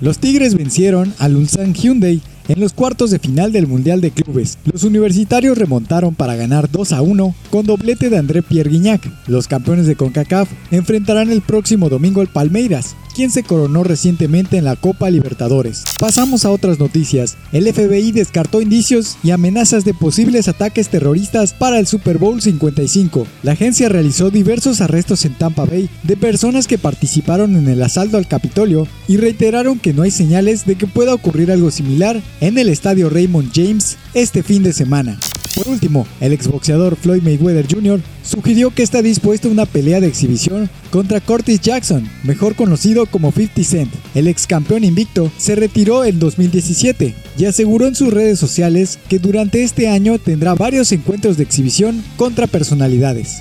Los Tigres vencieron al Ulsan Hyundai en los cuartos de final del Mundial de Clubes, los universitarios remontaron para ganar 2 a 1 con doblete de André Pierre Guignac. Los campeones de CONCACAF enfrentarán el próximo domingo al Palmeiras, quien se coronó recientemente en la Copa Libertadores. Pasamos a otras noticias. El FBI descartó indicios y amenazas de posibles ataques terroristas para el Super Bowl 55. La agencia realizó diversos arrestos en Tampa Bay de personas que participaron en el asalto al Capitolio y reiteraron que no hay señales de que pueda ocurrir algo similar en el estadio Raymond James este fin de semana. Por último, el exboxeador Floyd Mayweather Jr. sugirió que está dispuesto a una pelea de exhibición contra Curtis Jackson, mejor conocido como 50 Cent. El ex campeón invicto se retiró en 2017 y aseguró en sus redes sociales que durante este año tendrá varios encuentros de exhibición contra personalidades.